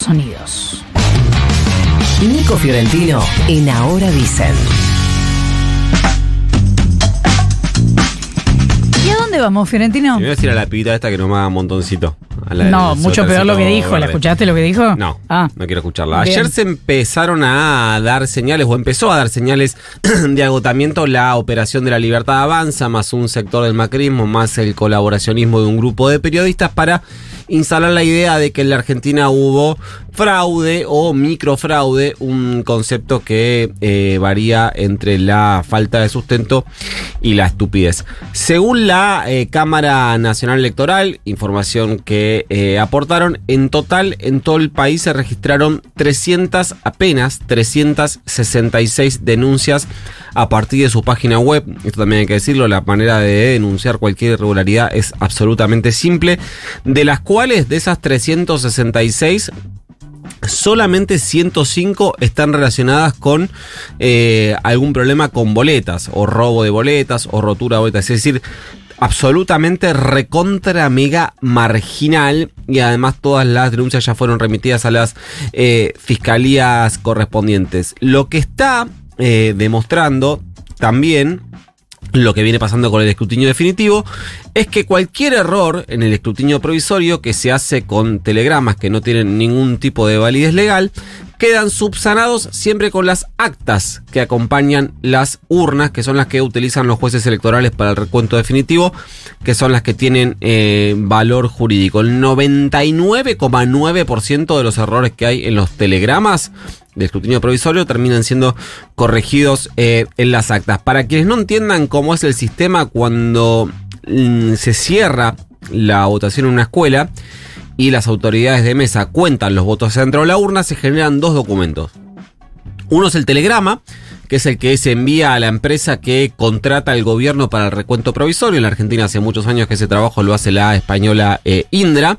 Sonidos. Nico Fiorentino en Ahora Dicen. ¿Y a dónde vamos, Fiorentino? Me voy a decir a la pibita esta que no me haga montoncito. A la No, mucho peor lo que dijo. ¿La escuchaste lo que dijo? No, Ah. no quiero escucharla. Bien. Ayer se empezaron a dar señales, o empezó a dar señales de agotamiento la operación de la libertad avanza, más un sector del macrismo, más el colaboracionismo de un grupo de periodistas para instalar la idea de que en la Argentina hubo fraude o microfraude, un concepto que eh, varía entre la falta de sustento y la estupidez. Según la eh, Cámara Nacional Electoral, información que eh, aportaron, en total en todo el país se registraron 300, apenas 366 denuncias a partir de su página web. Esto también hay que decirlo, la manera de denunciar cualquier irregularidad es absolutamente simple. De las cuales, de esas 366, solamente 105 están relacionadas con eh, algún problema con boletas, o robo de boletas, o rotura de boletas. Es decir, absolutamente recontra mega marginal y además todas las denuncias ya fueron remitidas a las eh, fiscalías correspondientes. Lo que está eh, demostrando también lo que viene pasando con el escrutinio definitivo es que cualquier error en el escrutinio provisorio que se hace con telegramas que no tienen ningún tipo de validez legal quedan subsanados siempre con las actas que acompañan las urnas, que son las que utilizan los jueces electorales para el recuento definitivo, que son las que tienen eh, valor jurídico. El 99,9% de los errores que hay en los telegramas de escrutinio provisorio terminan siendo corregidos eh, en las actas. Para quienes no entiendan cómo es el sistema cuando mm, se cierra la votación en una escuela y las autoridades de mesa cuentan los votos dentro de la urna, se generan dos documentos. Uno es el telegrama, que es el que se envía a la empresa que contrata al gobierno para el recuento provisorio. En la Argentina hace muchos años que ese trabajo lo hace la española eh, Indra.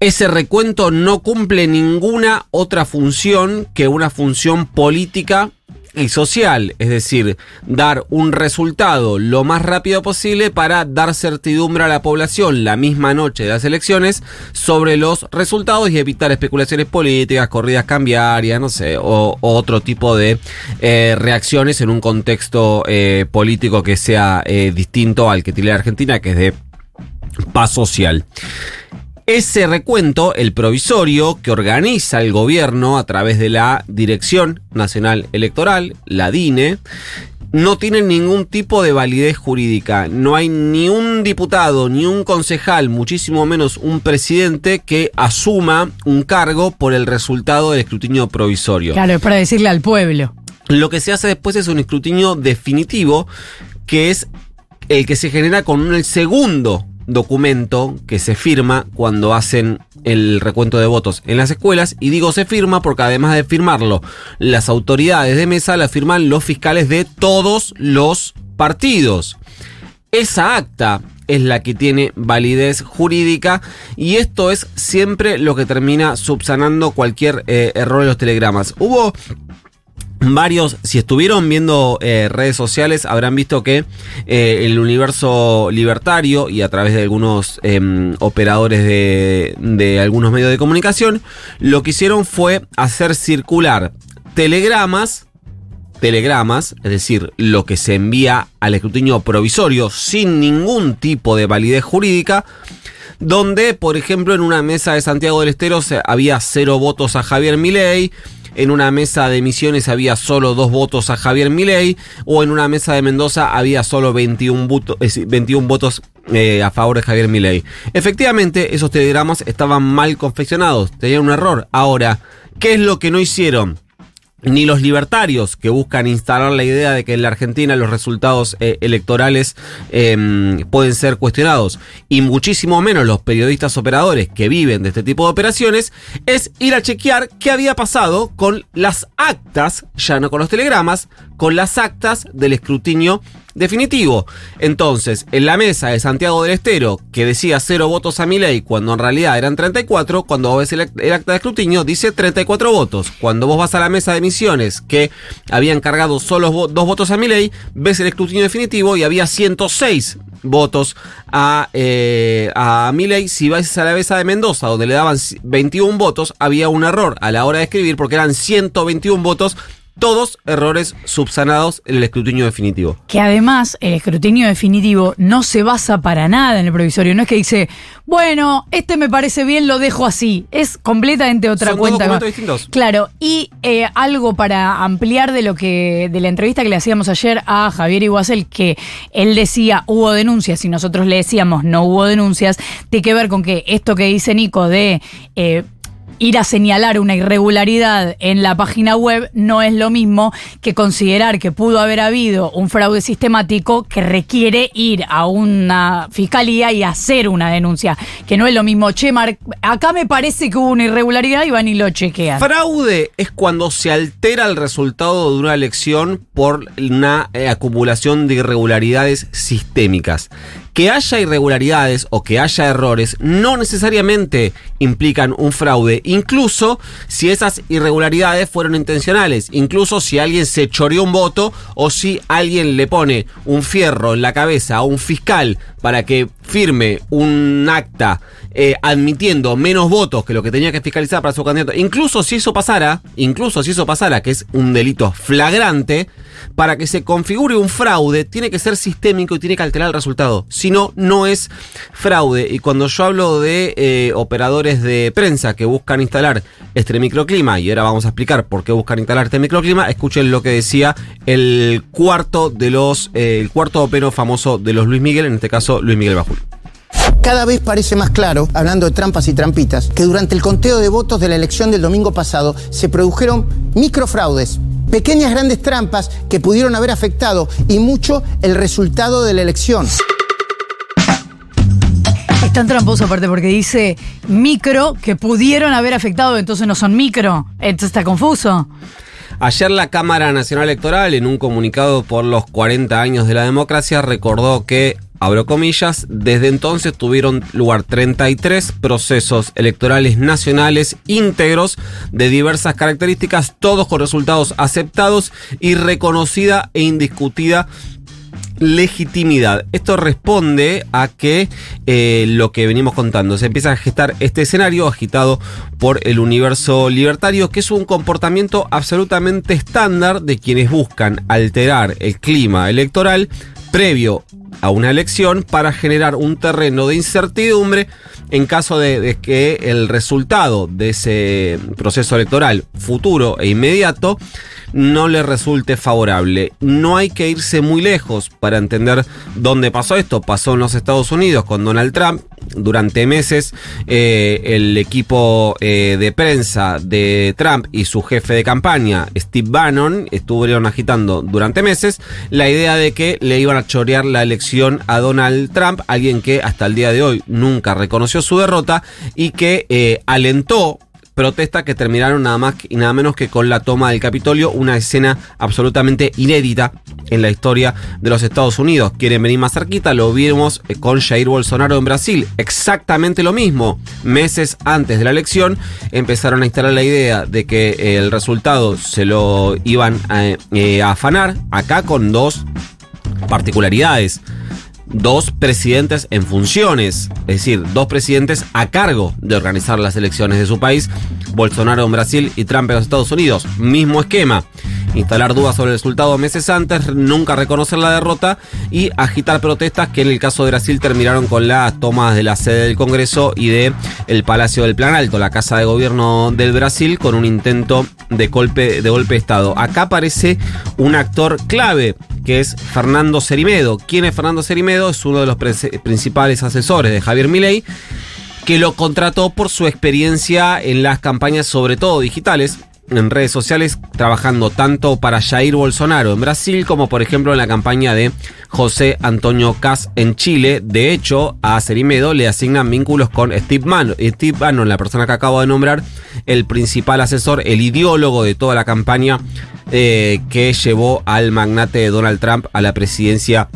Ese recuento no cumple ninguna otra función que una función política y social, es decir, dar un resultado lo más rápido posible para dar certidumbre a la población la misma noche de las elecciones sobre los resultados y evitar especulaciones políticas, corridas cambiarias, no sé, o, otro tipo de eh, reacciones en un contexto eh, político que sea eh, distinto al que tiene Argentina, que es de paz social. Ese recuento, el provisorio, que organiza el gobierno a través de la Dirección Nacional Electoral, la DINE, no tiene ningún tipo de validez jurídica. No hay ni un diputado, ni un concejal, muchísimo menos un presidente que asuma un cargo por el resultado del escrutinio provisorio. Claro, es para decirle al pueblo. Lo que se hace después es un escrutinio definitivo, que es el que se genera con el segundo documento que se firma cuando hacen el recuento de votos en las escuelas. Y digo se firma porque además de firmarlo las autoridades de mesa, la firman los fiscales de todos los partidos. Esa acta es la que tiene validez jurídica y esto es siempre lo que termina subsanando cualquier eh, error en los telegramas. Hubo Varios, si estuvieron viendo eh, redes sociales, habrán visto que eh, el universo libertario y a través de algunos eh, operadores de, de algunos medios de comunicación, lo que hicieron fue hacer circular telegramas, telegramas, es decir, lo que se envía al escrutinio provisorio sin ningún tipo de validez jurídica, donde, por ejemplo, en una mesa de Santiago del Estero había cero votos a Javier Milei, en una mesa de Misiones había solo dos votos a Javier Milei, o en una mesa de Mendoza había solo 21, voto- es decir, 21 votos eh, a favor de Javier Milei. Efectivamente, esos telegramas estaban mal confeccionados, tenían un error. Ahora, ¿qué es lo que no hicieron? Ni los libertarios que buscan instalar la idea de que en la Argentina los resultados eh, electorales eh, pueden ser cuestionados, y muchísimo menos los periodistas operadores que viven de este tipo de operaciones, es ir a chequear qué había pasado con las actas, ya no con los telegramas, con las actas del escrutinio definitivo. Entonces, en la mesa de Santiago del Estero, que decía cero votos a Milei, cuando en realidad eran 34, cuando vos ves el, act- el acta de escrutinio, dice 34 votos. Cuando vos vas a la mesa de misiones, que habían cargado solo dos votos a Milei, ves el escrutinio definitivo y había 106 votos a, eh, a Milei. Si vais a la mesa de Mendoza, donde le daban 21 votos, había un error a la hora de escribir porque eran 121 votos, todos errores subsanados en el escrutinio definitivo. Que además el escrutinio definitivo no se basa para nada en el provisorio. No es que dice, bueno, este me parece bien, lo dejo así. Es completamente otra Son dos cuenta. documentos distintos. Claro, y eh, algo para ampliar de lo que, de la entrevista que le hacíamos ayer a Javier Iguazel, que él decía hubo denuncias y nosotros le decíamos no hubo denuncias, tiene que ver con que esto que dice Nico de eh, ir a señalar una irregularidad en la página web no es lo mismo que considerar que pudo haber habido un fraude sistemático que requiere ir a una fiscalía y hacer una denuncia. Que no es lo mismo, che, Mar, acá me parece que hubo una irregularidad y van y lo chequean. Fraude es cuando se altera el resultado de una elección por una eh, acumulación de irregularidades sistémicas. Que haya irregularidades o que haya errores no necesariamente implican un fraude, incluso si esas irregularidades fueron intencionales, incluso si alguien se choreó un voto o si alguien le pone un fierro en la cabeza a un fiscal para que firme un acta eh, admitiendo menos votos que lo que tenía que fiscalizar para su candidato, incluso si eso pasara, incluso si eso pasara, que es un delito flagrante, para que se configure un fraude, tiene que ser sistémico y tiene que alterar el resultado. Si no, no es fraude. Y cuando yo hablo de eh, operadores de prensa que buscan instalar este microclima, y ahora vamos a explicar por qué buscan instalar este microclima, escuchen lo que decía el cuarto de los, eh, el cuarto opero famoso de los Luis Miguel, en este caso Luis Miguel Bajul. Cada vez parece más claro, hablando de trampas y trampitas, que durante el conteo de votos de la elección del domingo pasado se produjeron microfraudes, pequeñas grandes trampas que pudieron haber afectado y mucho el resultado de la elección. Es tan tramposo aparte porque dice micro que pudieron haber afectado, entonces no son micro. Entonces está confuso. Ayer la Cámara Nacional Electoral, en un comunicado por los 40 años de la democracia, recordó que, abro comillas, desde entonces tuvieron lugar 33 procesos electorales nacionales íntegros de diversas características, todos con resultados aceptados y reconocida e indiscutida legitimidad. Esto responde a que eh, lo que venimos contando, se empieza a gestar este escenario agitado por el universo libertario, que es un comportamiento absolutamente estándar de quienes buscan alterar el clima electoral previo a una elección para generar un terreno de incertidumbre en caso de, de que el resultado de ese proceso electoral futuro e inmediato no le resulte favorable. No hay que irse muy lejos para entender dónde pasó esto. Pasó en los Estados Unidos con Donald Trump. Durante meses eh, el equipo eh, de prensa de Trump y su jefe de campaña, Steve Bannon, estuvieron agitando durante meses la idea de que le iban a chorear la elección a Donald Trump, alguien que hasta el día de hoy nunca reconoció su derrota y que eh, alentó protestas que terminaron nada más y nada menos que con la toma del Capitolio, una escena absolutamente inédita en la historia de los Estados Unidos. Quieren venir más cerquita, lo vimos eh, con Jair Bolsonaro en Brasil, exactamente lo mismo. Meses antes de la elección empezaron a instalar la idea de que eh, el resultado se lo iban a, eh, a afanar, acá con dos particularidades dos presidentes en funciones, es decir, dos presidentes a cargo de organizar las elecciones de su país, Bolsonaro en Brasil y Trump en los Estados Unidos. Mismo esquema, instalar dudas sobre el resultado meses antes, nunca reconocer la derrota y agitar protestas que en el caso de Brasil terminaron con las tomas de la sede del Congreso y de el Palacio del Plan Alto, la casa de gobierno del Brasil, con un intento de golpe de, golpe de Estado. Acá aparece un actor clave que es Fernando Cerimedo. ¿Quién es Fernando Cerimedo? Es uno de los principales asesores de Javier Milei, que lo contrató por su experiencia en las campañas, sobre todo digitales, en redes sociales, trabajando tanto para Jair Bolsonaro en Brasil como por ejemplo en la campaña de José Antonio Cas en Chile. De hecho, a Cerimedo le asignan vínculos con Steve Bannon. Steve Bannon, la persona que acabo de nombrar, el principal asesor, el ideólogo de toda la campaña eh, que llevó al magnate Donald Trump a la presidencia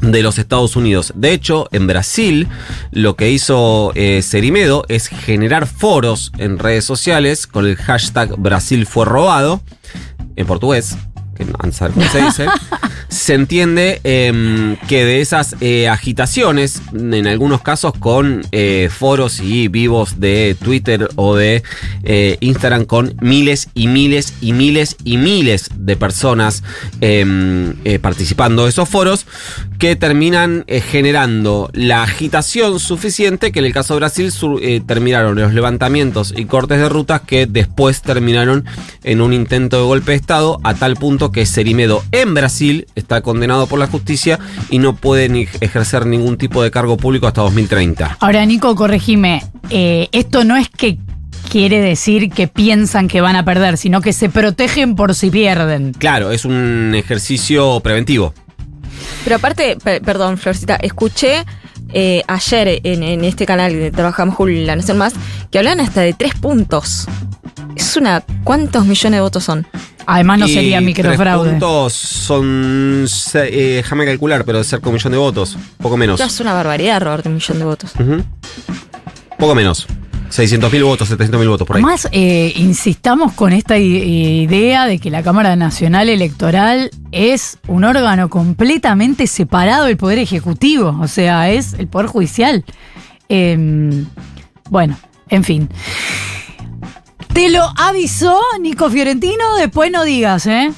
de los Estados Unidos. De hecho, en Brasil lo que hizo eh, Cerimedo es generar foros en redes sociales con el hashtag Brasil fue robado, en portugués, que se dice. se entiende em, que de esas eh, agitaciones, en algunos casos con eh, foros y vivos de Twitter o de eh, Instagram con miles y miles y miles y miles de personas em, participando de esos foros, que terminan generando la agitación suficiente que en el caso de Brasil terminaron los levantamientos y cortes de rutas que después terminaron en un intento de golpe de Estado a tal punto que Cerimedo en Brasil está condenado por la justicia y no puede ni ejercer ningún tipo de cargo público hasta 2030. Ahora, Nico, corregime. eh, esto no es que quiere decir que piensan que van a perder, sino que se protegen por si pierden. Claro, es un ejercicio preventivo. Pero aparte, pe- perdón, Florcita, escuché eh, ayer en, en este canal de Trabajamos Julio y La Nación Más que hablan hasta de tres puntos. Es una. ¿Cuántos millones de votos son? Además, no Y sería tres microfraude. puntos son, eh, déjame calcular, pero de cerca de un millón de votos, poco menos. Ya es una barbaridad robarte un millón de votos. Poco menos. 600.000 votos, 700.000 votos por ahí. Además, eh, insistamos con esta idea de que la Cámara Nacional Electoral es un órgano completamente separado del Poder Ejecutivo, o sea, es el Poder Judicial. Em, bueno, en fin. Te lo avisó Nico Fiorentino, después no digas, ¿eh?